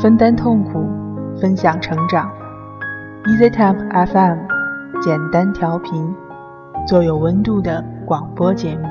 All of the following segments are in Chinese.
分担痛苦，分享成长。EasyTemp FM，简单调频，做有温度的广播节目。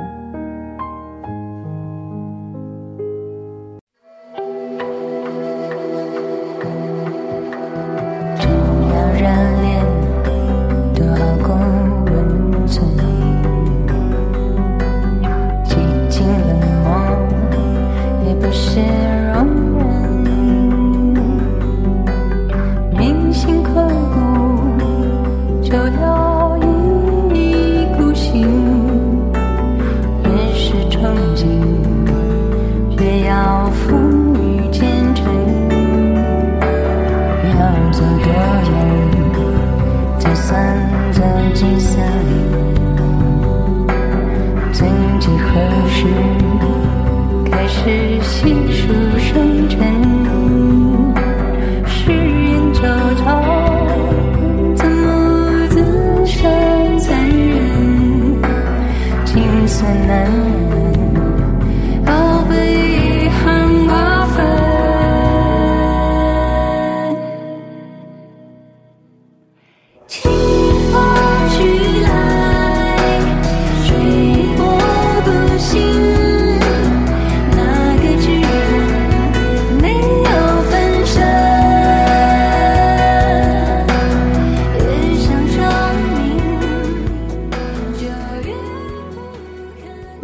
几何时开始细数生辰。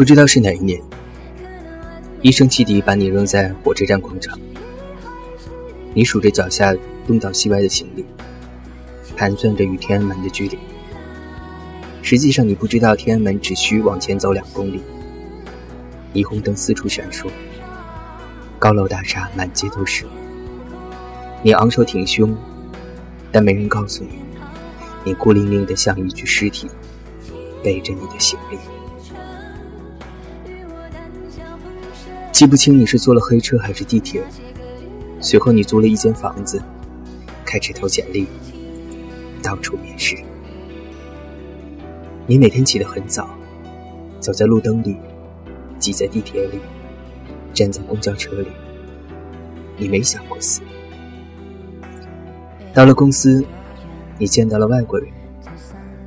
不知道是哪一年，一声汽笛把你扔在火车站广场。你数着脚下东倒西歪的行李，盘算着与天安门的距离。实际上，你不知道天安门只需往前走两公里。霓虹灯四处闪烁，高楼大厦满街都是。你昂首挺胸，但没人告诉你，你孤零零的像一具尸体，背着你的行李。记不清你是坐了黑车还是地铁。随后你租了一间房子，开始投简历，到处面试。你每天起得很早，走在路灯里，挤在地铁里，站在公交车里。你没想过死。到了公司，你见到了外国人，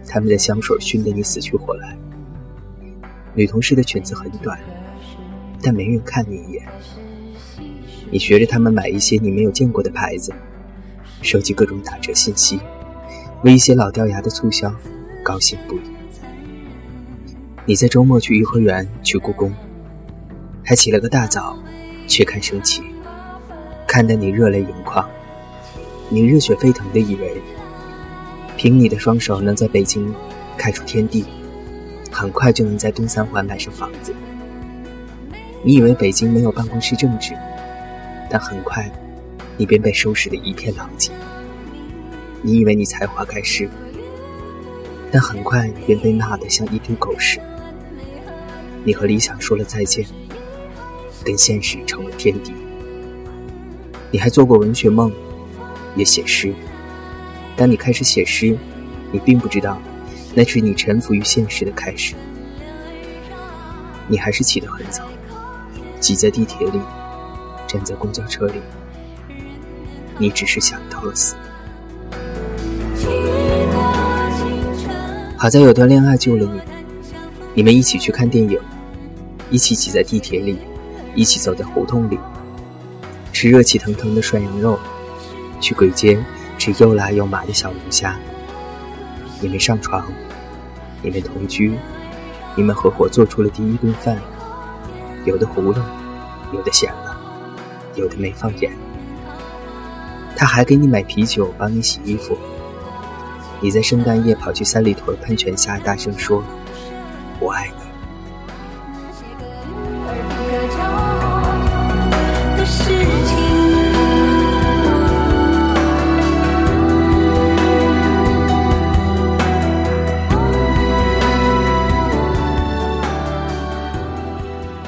他们的香水熏得你死去活来。女同事的裙子很短。但没人看你一眼。你学着他们买一些你没有见过的牌子，收集各种打折信息，为一些老掉牙的促销高兴不已。你在周末去颐和园、去故宫，还起了个大早去看升旗，看得你热泪盈眶。你热血沸腾的以为，凭你的双手能在北京开出天地，很快就能在东三环买上房子。你以为北京没有办公室政治，但很快，你便被收拾得一片狼藉。你以为你才华盖世，但很快便被骂得像一堆狗屎。你和理想说了再见，跟现实成了天敌。你还做过文学梦，也写诗，当你开始写诗，你并不知道，那是你臣服于现实的开始。你还是起得很早。挤在地铁里，站在公交车里，你只是想到了死。好在有段恋爱救了你，你们一起去看电影，一起挤在地铁里，一起走在胡同里，吃热气腾腾的涮羊肉，去鬼街吃又辣又麻的小龙虾。你们上床，你们同居，你们合伙做出了第一顿饭。有的糊了，有的咸了，有的没放盐。他还给你买啤酒，帮你洗衣服。你在圣诞夜跑去三里屯喷泉下大声说：“我爱你。”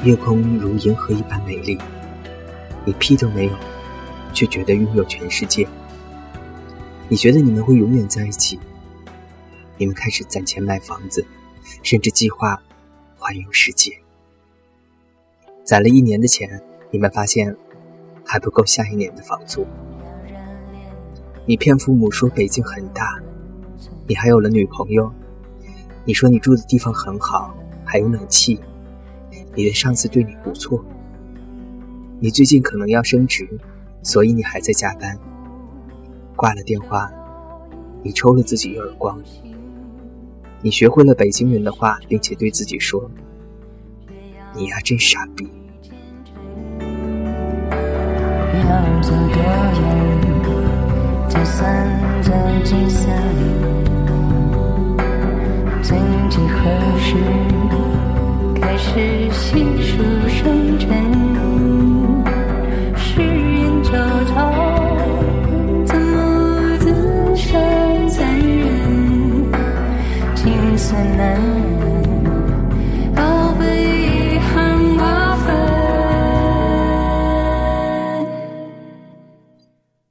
夜空如银河一般美丽，你屁都没有，却觉得拥有全世界。你觉得你们会永远在一起？你们开始攒钱买房子，甚至计划环游世界。攒了一年的钱，你们发现还不够下一年的房租。你骗父母说北京很大，你还有了女朋友。你说你住的地方很好，还有暖气。你的上司对你不错。你最近可能要升职，所以你还在加班。挂了电话，你抽了自己一耳光。你学会了北京人的话，并且对自己说：“你呀，真傻逼。”曾几何时，开始细数生辰。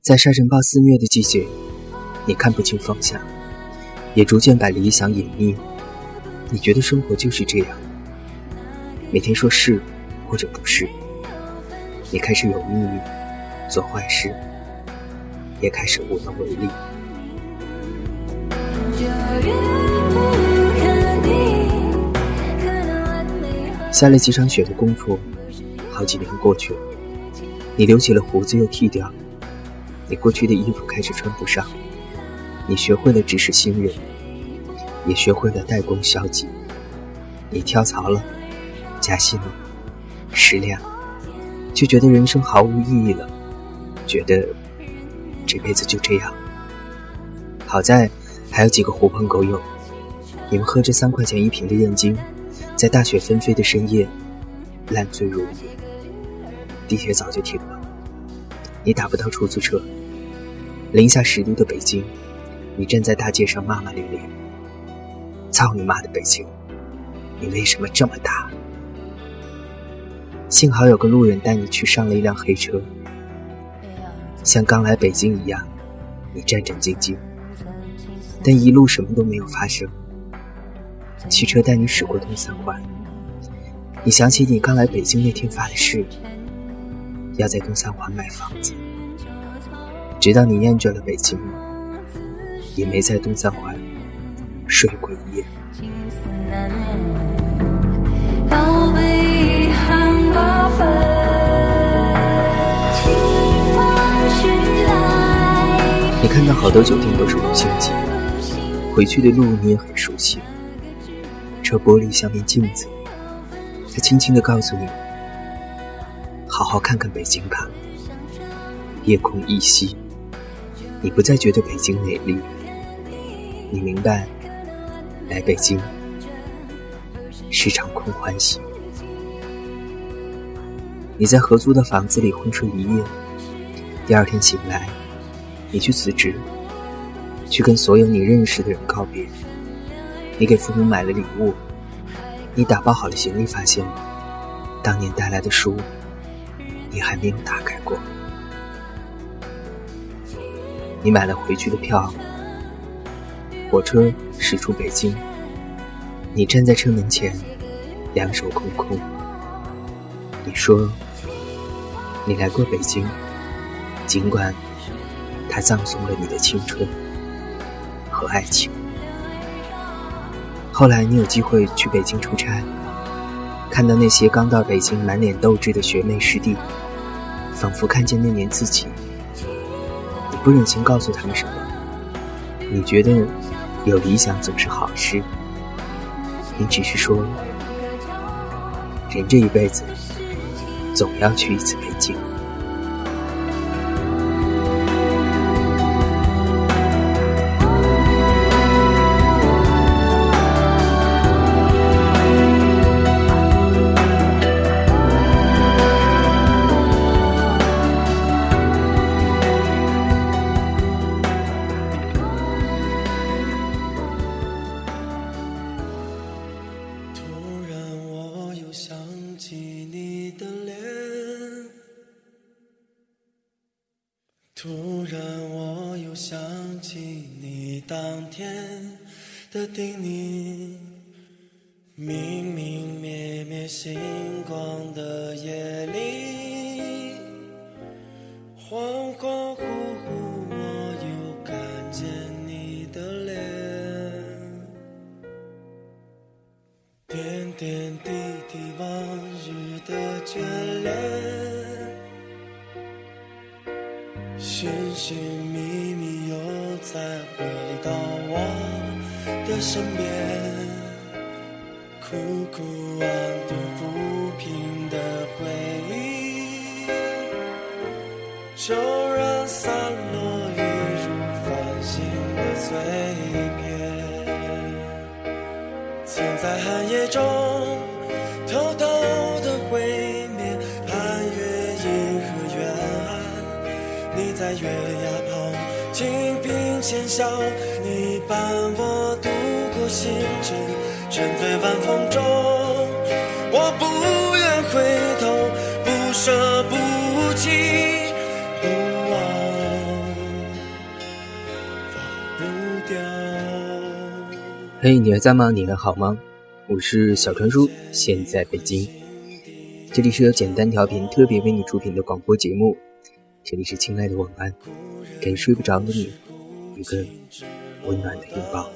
在沙尘暴肆虐的季节，你看不清方向，也逐渐把理想隐匿。你觉得生活就是这样，每天说是或者不是。你开始有秘密，做坏事，也开始无能为力。下了几场雪的功夫，好几年过去了，你留起了胡子又剃掉。你过去的衣服开始穿不上，你学会了指使新人，也学会了代工消极。你跳槽了，加薪了，失恋了，就觉得人生毫无意义了，觉得这辈子就这样。好在还有几个狐朋狗友，你们喝着三块钱一瓶的燕京，在大雪纷飞的深夜烂醉如泥。地铁早就停了，你打不到出租车。零下十度的北京，你站在大街上骂骂咧咧：“操你妈的北京，你为什么这么大？”幸好有个路人带你去上了一辆黑车，像刚来北京一样，你战战兢兢，但一路什么都没有发生。汽车带你驶过东三环，你想起你刚来北京那天发的誓，要在东三环买房子。直到你厌倦了北京，也没在东三环睡过一夜。你看到好多酒店都是五星级，回去的路你也很熟悉。车玻璃像面镜子，它轻轻地告诉你：好好看看北京吧。夜空依稀。你不再觉得北京美丽，你明白，来北京是场空欢喜。你在合租的房子里昏睡一夜，第二天醒来，你去辞职，去跟所有你认识的人告别。你给父母买了礼物，你打包好了行李，发现当年带来的书，你还没有打开过。你买了回去的票，火车驶出北京。你站在车门前，两手空空。你说，你来过北京，尽管它葬送了你的青春和爱情。后来你有机会去北京出差，看到那些刚到北京满脸斗志的学妹师弟，仿佛看见那年自己。你不忍心告诉他们什么。你觉得有理想总是好事。你只是说，人这一辈子总要去一次北点点滴滴往日的眷恋，寻寻觅觅又再回到我的身边，苦苦安顿抚平的回忆。就让散落一如繁星的碎片，曾在寒夜中浅笑，你伴我度过星辰，沉醉晚风中。我不愿回头，不舍不弃。嘿，你还在吗？你还好吗？我是小传叔，现在北京。这里是由简单调频特别为你出品的广播节目。这里是亲爱的晚安，给睡不着的你一个温暖的拥抱。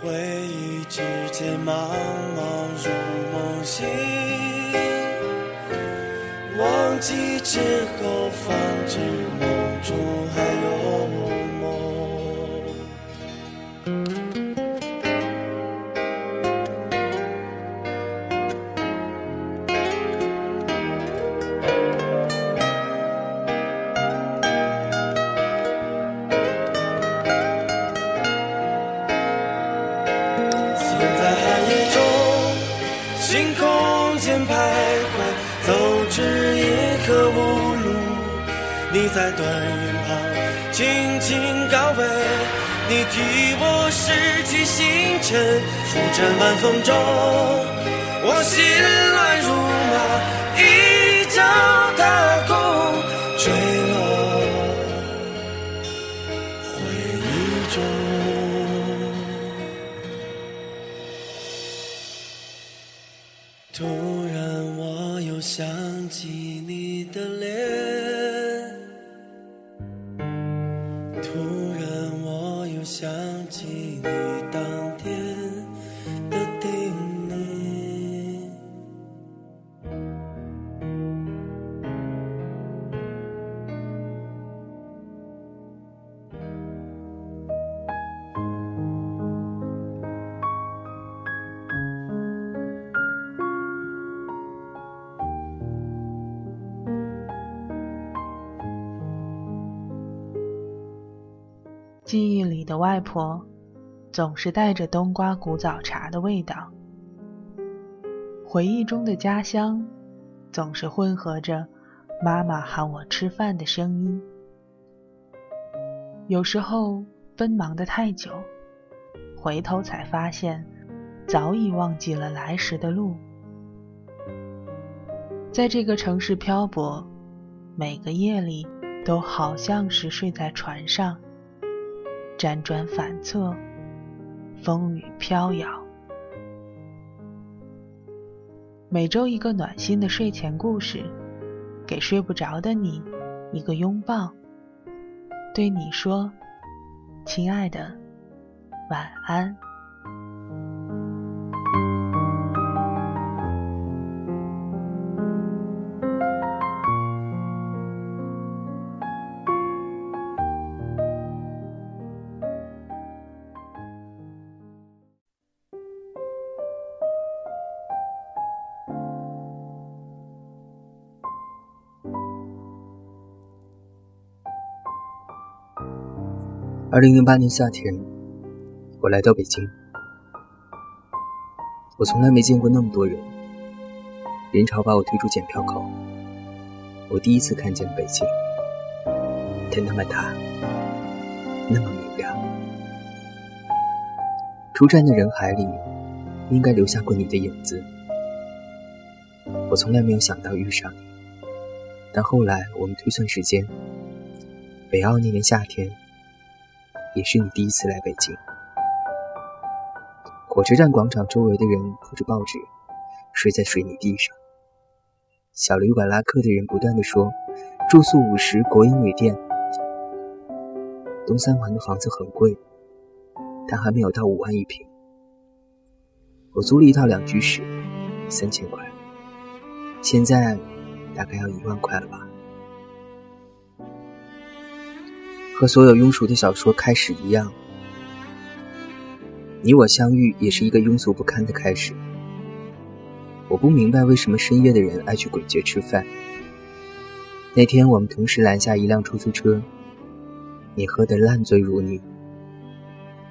回忆之间茫茫如梦醒，忘记之后放置梦中星空间徘徊，走至夜和无路，你在断云旁轻轻告慰，你替我拾起星辰，浮沉晚风中，我醒来。里的外婆，总是带着冬瓜古早茶的味道；回忆中的家乡，总是混合着妈妈喊我吃饭的声音。有时候奔忙的太久，回头才发现，早已忘记了来时的路。在这个城市漂泊，每个夜里都好像是睡在船上。辗转反侧，风雨飘摇。每周一个暖心的睡前故事，给睡不着的你一个拥抱，对你说：“亲爱的，晚安。”二零零八年夏天，我来到北京。我从来没见过那么多人，人潮把我推出检票口。我第一次看见北京，它那么大，那么明亮。出站的人海里，应该留下过你的影子。我从来没有想到遇上你，但后来我们推算时间，北奥那年夏天。也是你第一次来北京。火车站广场周围的人铺着报纸，睡在水泥地上。小旅馆拉客的人不断的说，住宿五十，国营旅店。东三环的房子很贵，但还没有到五万一平。我租了一套两居室，三千块，现在大概要一万块了吧。和所有庸俗的小说开始一样，你我相遇也是一个庸俗不堪的开始。我不明白为什么深夜的人爱去鬼街吃饭。那天我们同时拦下一辆出租车。你喝得烂醉如泥，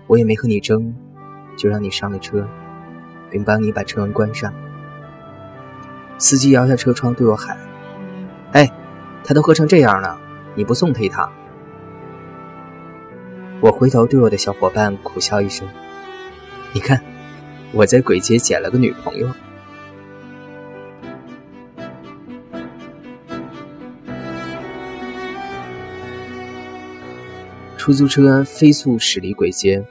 我也没和你争，就让你上了车，并帮你把车门关上。司机摇下车窗对我喊：“哎，他都喝成这样了，你不送他一趟？”我回头对我的小伙伴苦笑一声：“你看，我在鬼街捡了个女朋友。”出租车飞速驶离鬼街，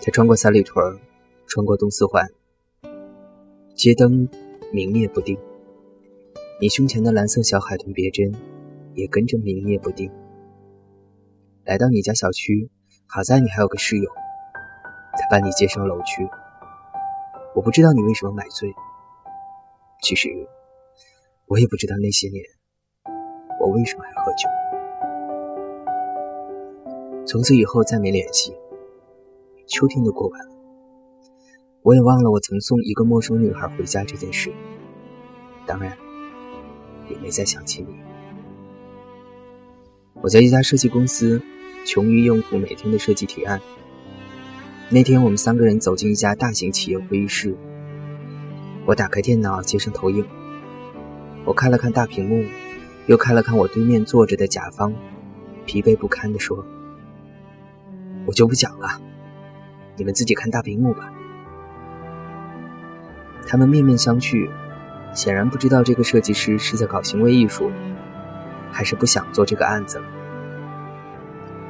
它穿过三里屯，穿过东四环，街灯明灭不定。你胸前的蓝色小海豚别针也跟着明灭不定。来到你家小区，好在你还有个室友，他把你接上楼去。我不知道你为什么买醉，其实我也不知道那些年我为什么还喝酒。从此以后再没联系。秋天都过完了，我也忘了我曾送一个陌生女孩回家这件事。当然，也没再想起你。我在一家设计公司，穷于应付每天的设计提案。那天我们三个人走进一家大型企业会议室，我打开电脑接上投影，我看了看大屏幕，又看了看我对面坐着的甲方，疲惫不堪地说。我就不讲了，你们自己看大屏幕吧。他们面面相觑，显然不知道这个设计师是在搞行为艺术，还是不想做这个案子了。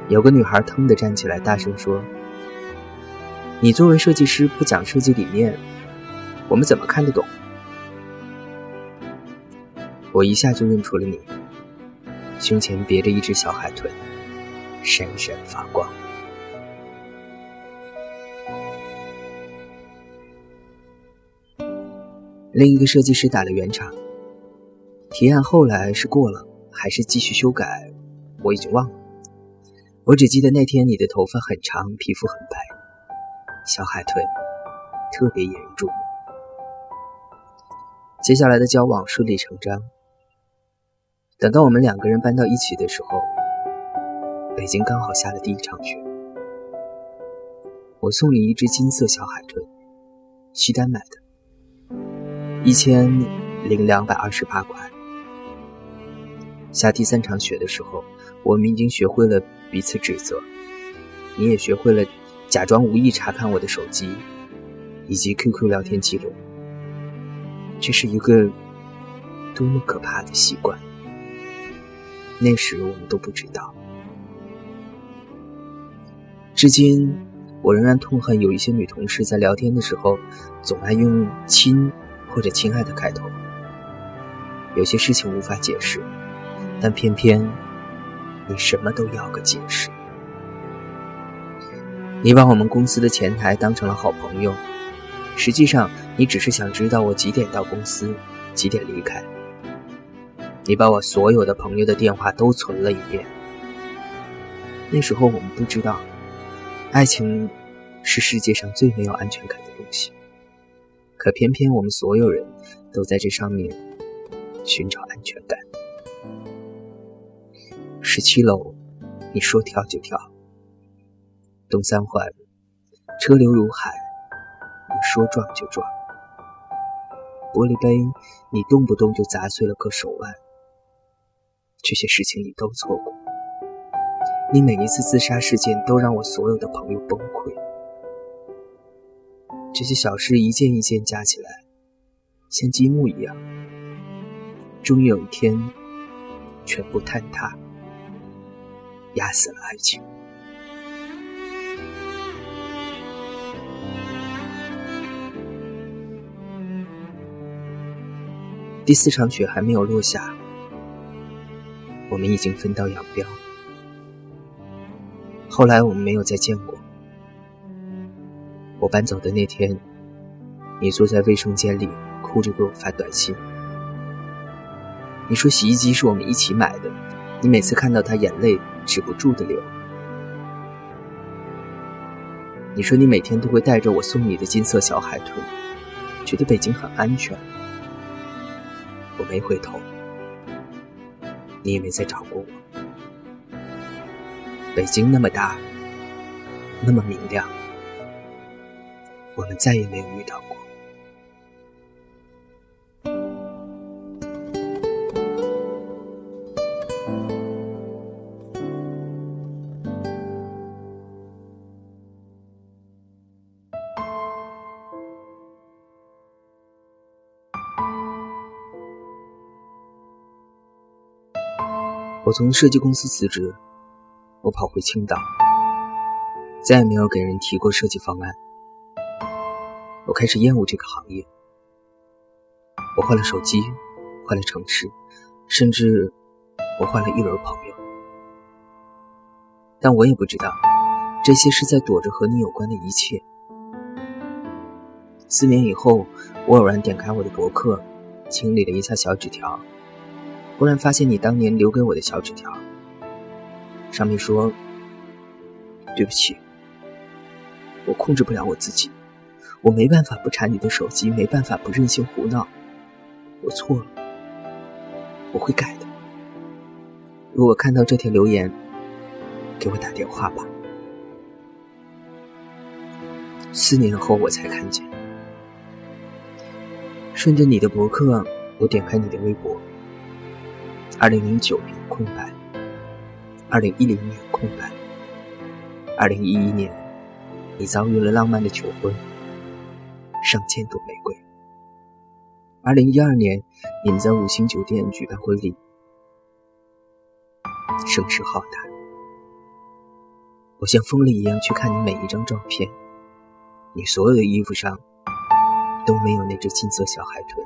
有个女孩腾地站起来，大声说：“你作为设计师不讲设计理念，我们怎么看得懂？”我一下就认出了你，胸前别着一只小海豚，闪闪发光。另一个设计师打了圆场，提案后来是过了，还是继续修改，我已经忘了。我只记得那天你的头发很长，皮肤很白，小海豚特别引人注目。接下来的交往顺理成章。等到我们两个人搬到一起的时候，北京刚好下了第一场雪。我送你一只金色小海豚，西单买的。一千零两百二十八块。下第三场雪的时候，我们已经学会了彼此指责，你也学会了假装无意查看我的手机以及 QQ 聊天记录。这是一个多么可怕的习惯！那时我们都不知道。至今，我仍然痛恨有一些女同事在聊天的时候，总爱用“亲”。或者“亲爱的”开头，有些事情无法解释，但偏偏你什么都要个解释。你把我们公司的前台当成了好朋友，实际上你只是想知道我几点到公司，几点离开。你把我所有的朋友的电话都存了一遍。那时候我们不知道，爱情是世界上最没有安全感的东西。可偏偏我们所有人都在这上面寻找安全感。十七楼，你说跳就跳；东三环，车流如海，你说撞就撞。玻璃杯，你动不动就砸碎了个手腕。这些事情你都错过。你每一次自杀事件都让我所有的朋友崩溃。这些小事一件一件加起来，像积木一样，终于有一天，全部坍塌，压死了爱情。第四场雪还没有落下，我们已经分道扬镳。后来我们没有再见过。我搬走的那天，你坐在卫生间里哭着给我发短信。你说洗衣机是我们一起买的，你每次看到它，眼泪止不住的流。你说你每天都会带着我送你的金色小海豚，觉得北京很安全。我没回头，你也没再找过我。北京那么大，那么明亮，我们再也没有遇到过。我从设计公司辞职，我跑回青岛，再也没有给人提过设计方案。我开始厌恶这个行业。我换了手机，换了城市，甚至我换了一轮朋友。但我也不知道，这些是在躲着和你有关的一切。四年以后，我偶然点开我的博客，清理了一下小纸条。忽然发现你当年留给我的小纸条，上面说：“对不起，我控制不了我自己，我没办法不查你的手机，没办法不任性胡闹，我错了，我会改的。如果看到这条留言，给我打电话吧。”四年后我才看见，顺着你的博客，我点开你的微博。二零零九年空白，二零一零年空白，二零一一年，你遭遇了浪漫的求婚，上千朵玫瑰。二零一二年，你们在五星酒店举办婚礼，声势浩大。我像疯了一样去看你每一张照片，你所有的衣服上都没有那只金色小海豚。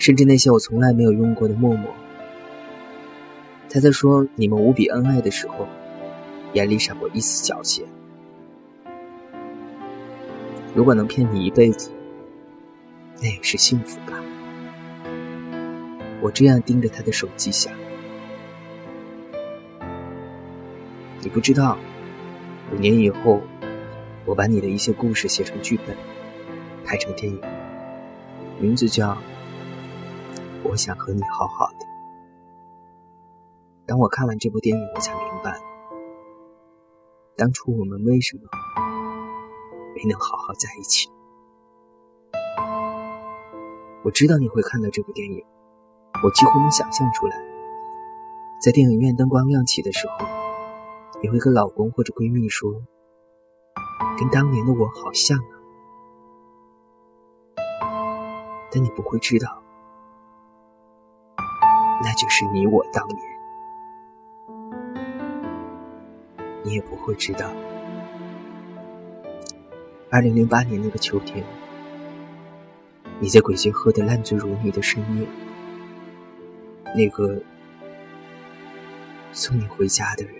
甚至那些我从来没有用过的陌陌，他在说你们无比恩爱的时候，眼里闪过一丝狡黠。如果能骗你一辈子，那也是幸福吧。我这样盯着他的手机想，你不知道，五年以后，我把你的一些故事写成剧本，拍成电影，名字叫。我想和你好好的。当我看完这部电影，我才明白，当初我们为什么没能好好在一起。我知道你会看到这部电影，我几乎能想象出来，在电影院灯光亮起的时候，你会跟老公或者闺蜜说：“跟当年的我好像啊。”但你不会知道。那就是你我当年，你也不会知道。二零零八年那个秋天，你在鬼街喝得烂醉如泥的深夜，那个送你回家的人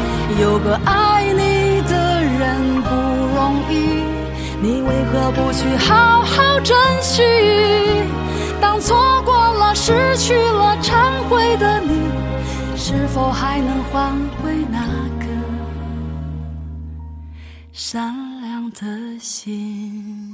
有个爱你的人不容易，你为何不去好好珍惜？当错过了、失去了、忏悔的你。是否还能换回那个善良的心？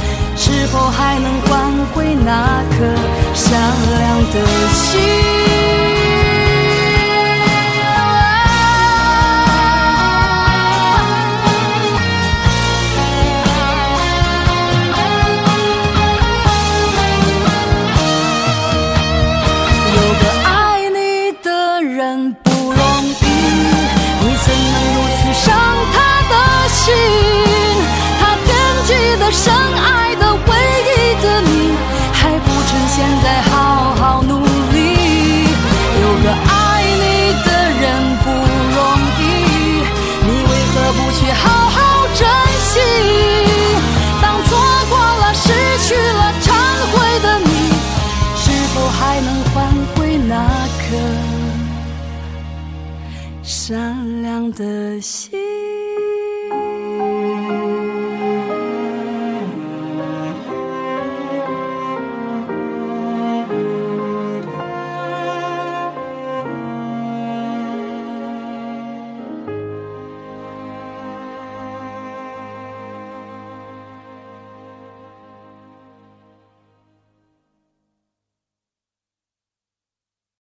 是否还能换回那颗善良的心？有个爱你的人不容易，你怎能如此伤他的心？他惦记的深。的心。